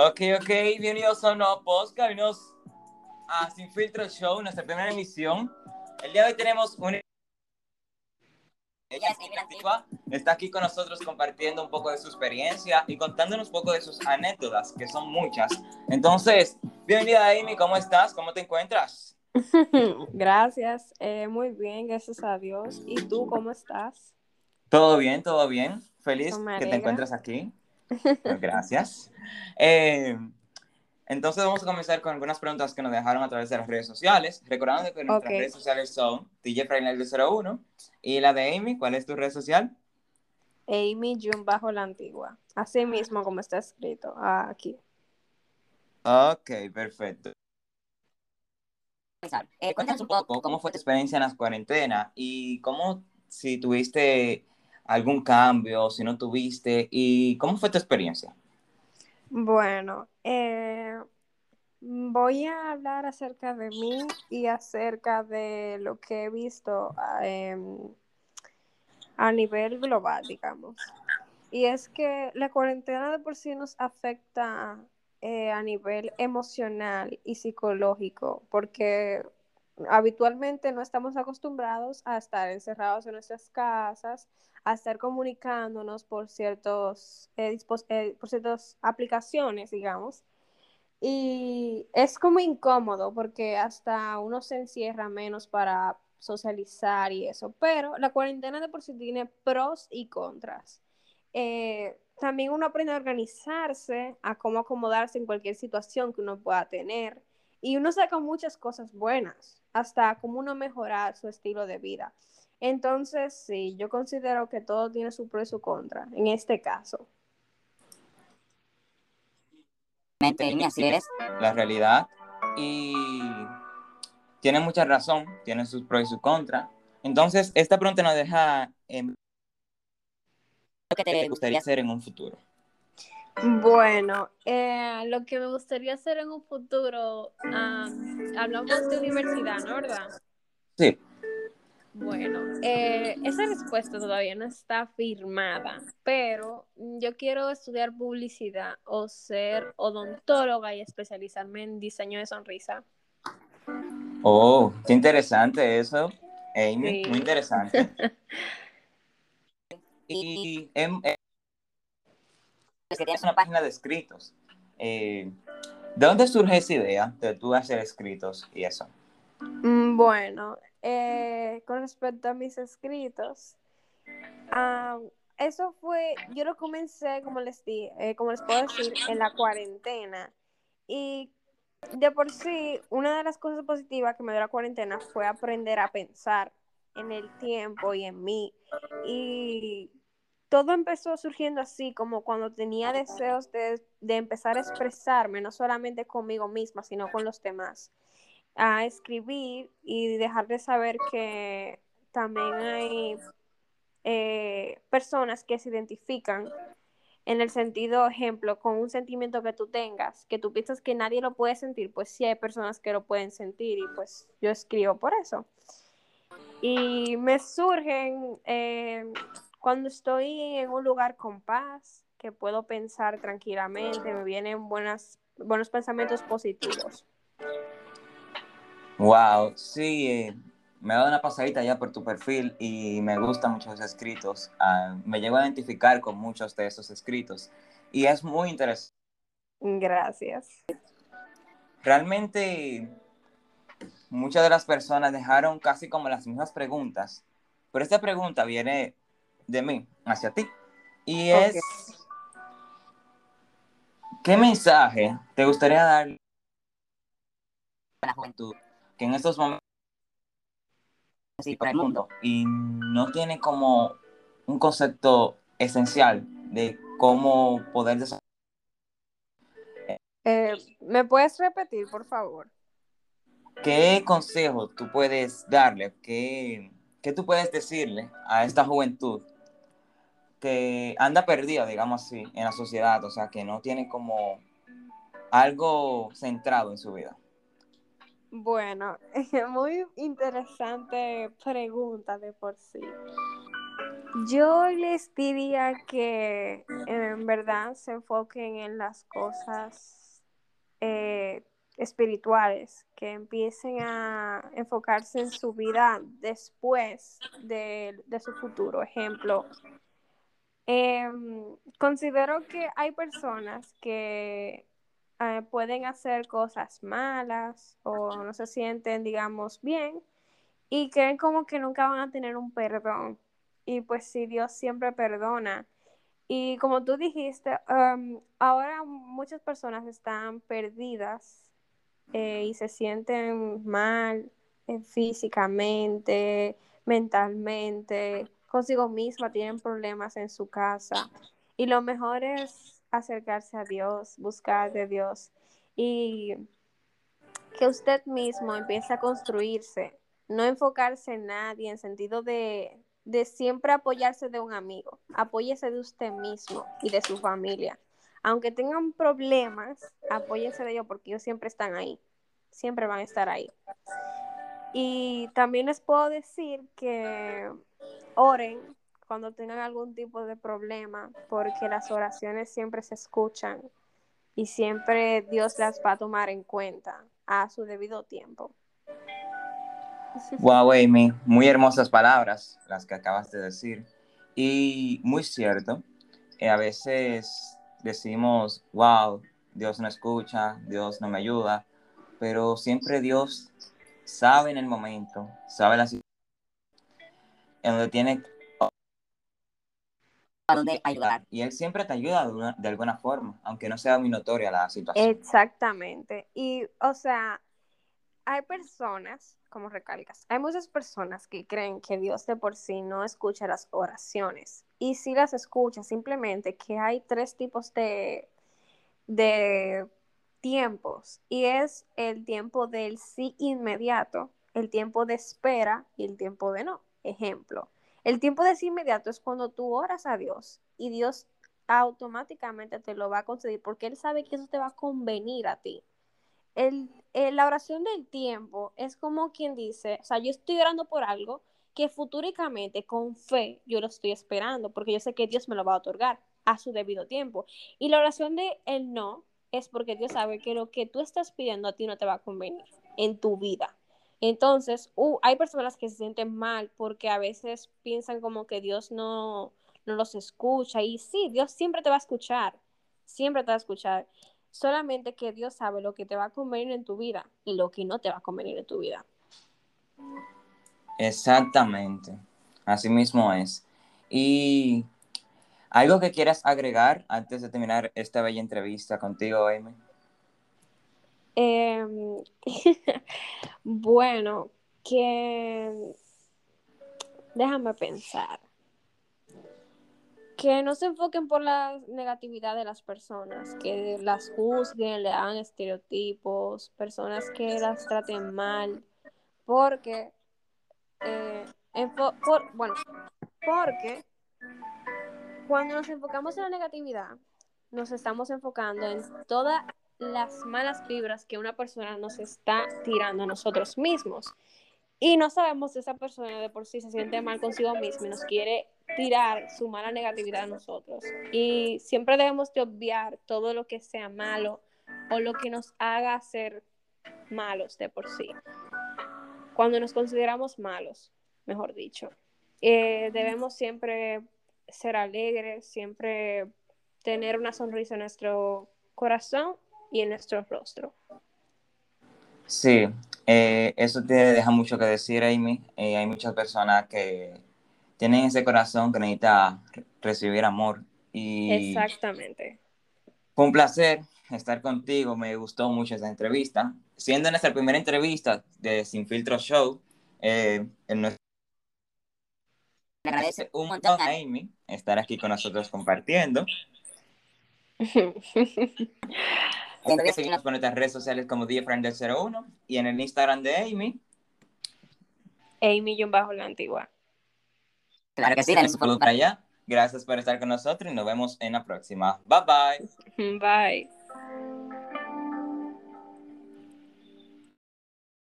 Ok, ok, bienvenidos a un nuevo podcast, bienvenidos a Sin Filtro Show, nuestra primera emisión. El día de hoy tenemos una... Ella es está aquí con nosotros compartiendo un poco de su experiencia y contándonos un poco de sus anécdotas, que son muchas. Entonces, bienvenida Amy, ¿cómo estás? ¿Cómo te encuentras? Gracias, eh, muy bien, gracias a Dios. ¿Y tú cómo estás? Todo bien, todo bien. Feliz que te alegra. encuentres aquí. Pues, Gracias. Eh, entonces vamos a comenzar con algunas preguntas que nos dejaron a través de las redes sociales. Recordando que nuestras redes sociales son TJ Frainel 01 y la de Amy, ¿cuál es tu red social? Amy June bajo la antigua. Así mismo como está escrito ah, aquí. Ok, perfecto. Eh, cuéntanos un poco cómo fue tu experiencia en las cuarentenas y cómo, si tuviste algún cambio, si no tuviste, y cómo fue tu experiencia. Bueno, eh, voy a hablar acerca de mí y acerca de lo que he visto em, a nivel global, digamos. Y es que la cuarentena de por sí nos afecta eh, a nivel emocional y psicológico, porque habitualmente no estamos acostumbrados a estar encerrados en nuestras casas, a estar comunicándonos por ciertos, eh, eh, por ciertas aplicaciones, digamos. Y es como incómodo porque hasta uno se encierra menos para socializar y eso, pero la cuarentena de por sí tiene pros y contras. Eh, también uno aprende a organizarse, a cómo acomodarse en cualquier situación que uno pueda tener y uno saca muchas cosas buenas, hasta cómo uno mejorar su estilo de vida. Entonces, sí, yo considero que todo tiene su pro y su contra en este caso. La realidad. Y tiene mucha razón, tiene sus pros y sus contras. Entonces, esta pregunta nos deja en lo que te gustaría hacer en un futuro. Bueno, eh, lo que me gustaría hacer en un futuro, am, hablamos de universidad, ¿no? ¿Verdad? Sí. Bueno, eh, esa respuesta todavía no está firmada, pero yo quiero estudiar publicidad o ser odontóloga y especializarme en diseño de sonrisa. Oh, qué interesante eso, Amy, Sí. muy interesante. y em, em, que tienes una página de escritos. Eh, ¿De dónde surge esa idea de tú hacer escritos y eso? Mm, Bueno, eh, con respecto a mis escritos, ah, eso fue, yo lo comencé, como les di, eh, como les puedo decir, en la cuarentena. Y de por sí, una de las cosas positivas que me dio la cuarentena fue aprender a pensar en el tiempo y en mí. Y todo empezó surgiendo así, como cuando tenía deseos de, de empezar a expresarme, no solamente conmigo misma, sino con los demás a escribir y dejarles saber que también hay eh, personas que se identifican en el sentido, ejemplo, con un sentimiento que tú tengas, que tú piensas que nadie lo puede sentir, pues sí hay personas que lo pueden sentir y pues yo escribo por eso. Y me surgen eh, cuando estoy en un lugar con paz, que puedo pensar tranquilamente, me vienen buenas, buenos pensamientos positivos. Wow, sí, eh, me he dado una pasadita ya por tu perfil y me gustan mucho esos escritos. Ah, me llego a identificar con muchos de esos escritos y es muy interesante. Gracias. Realmente muchas de las personas dejaron casi como las mismas preguntas, pero esta pregunta viene de mí hacia ti y es, ¿qué mensaje te gustaría dar a la juventud que en estos momentos sí, el mundo y no tiene como un concepto esencial de cómo poder desarrollar? Eh, ¿Me puedes repetir, por favor? ¿Qué consejo tú puedes darle? ¿Qué, qué tú puedes decirle a esta juventud que anda perdida, digamos así, en la sociedad? O sea, que no tiene como algo centrado en su vida. Bueno, muy interesante pregunta de por sí. Yo les diría que en verdad se enfoquen en las cosas eh, espirituales, que empiecen a enfocarse en su vida después de, de su futuro. Ejemplo, em, considero que hay personas que eh, pueden hacer cosas malas o no se sienten, digamos, bien y creen como que nunca van a tener un perdón. Y pues sí, Dios siempre perdona. Y como tú dijiste, um, ahora muchas personas están perdidas eh, y se sienten mal eh, físicamente, mentalmente, consigo misma, tienen problemas en su casa. Y lo mejor es acercarse a Dios, buscar de Dios y que usted mismo empiece a construirse, no enfocarse en nadie en sentido de, de siempre apoyarse de un amigo, apóyese de usted mismo y de su familia. Aunque tengan problemas, apóyese de ellos porque ellos siempre están ahí, siempre van a estar ahí. Y también les puedo decir que oren cuando tengan algún tipo de problema, porque las oraciones siempre se escuchan y siempre Dios las va a tomar en cuenta a su debido tiempo. Wow, Amy, muy hermosas palabras las que acabas de decir. Y muy cierto, eh, a veces decimos, wow, Dios no escucha, Dios no me ayuda, pero siempre Dios sabe en el momento, sabe la situación en donde tiene a dónde ayudar. Y Él siempre te ayuda de, una, de alguna forma, aunque no sea muy notoria la situación. Exactamente. Y, o sea, hay personas, como recalcas, hay muchas personas que creen que Dios de por sí no escucha las oraciones. Y sí las escucha, simplemente que hay tres tipos de, de tiempos. Y es el tiempo del sí inmediato, el tiempo de espera y el tiempo de no. Ejemplo, el tiempo de sí inmediato es cuando tú oras a Dios y Dios automáticamente te lo va a conceder porque Él sabe que eso te va a convenir a ti. El, la oración del tiempo es como quien dice, o sea, yo estoy orando por algo que futúricamente con fe yo lo estoy esperando porque yo sé que Dios me lo va a otorgar a su debido tiempo. Y la oración de el no es porque Dios sabe que lo que tú estás pidiendo a ti no te va a convenir en tu vida. Entonces, uh, hay personas que se sienten mal porque a veces piensan como que Dios no, no los escucha. Y sí, Dios siempre te va a escuchar, siempre te va a escuchar. Solamente que Dios sabe lo que te va a convenir en tu vida y lo que no te va a convenir en tu vida. Exactamente, así mismo es. Y algo que quieras agregar antes de terminar esta bella entrevista contigo, Amy. Em, bueno, que déjame pensar. Que no se enfoquen por la negatividad de las personas, que las juzguen, le hagan estereotipos, personas que las traten mal, porque, eh, bueno, porque cuando nos enfocamos en la negatividad, nos estamos enfocando en toda las malas vibras que una persona nos está tirando a nosotros mismos. Y no sabemos si esa persona de por sí se siente mal consigo misma y nos quiere tirar su mala negatividad a nosotros. Y siempre debemos de obviar todo lo que sea malo o lo que nos haga ser malos de por sí. Cuando nos consideramos malos, mejor dicho, eh, debemos siempre ser alegres, siempre tener una sonrisa en nuestro corazón y en nuestro rostro. Sí, eh, eso te deja mucho que decir, Amy. Eh, hay muchas personas que tienen ese corazón que necesita recibir amor. Y Exactamente. Fue un placer estar contigo, me gustó mucho esa entrevista. Siendo nuestra primera entrevista de Sin Filtro Show, eh, nuestro... agradece un montón a Amy estar aquí con nosotros compartiendo. Puedes seguirnos por nuestras redes sociales como DFriend01 y en el Instagram de Amy. Amy bajo la antigua. Claro que sí, un saludo para allá. Gracias por estar con nosotros y nos vemos en la próxima. Bye bye. Bye.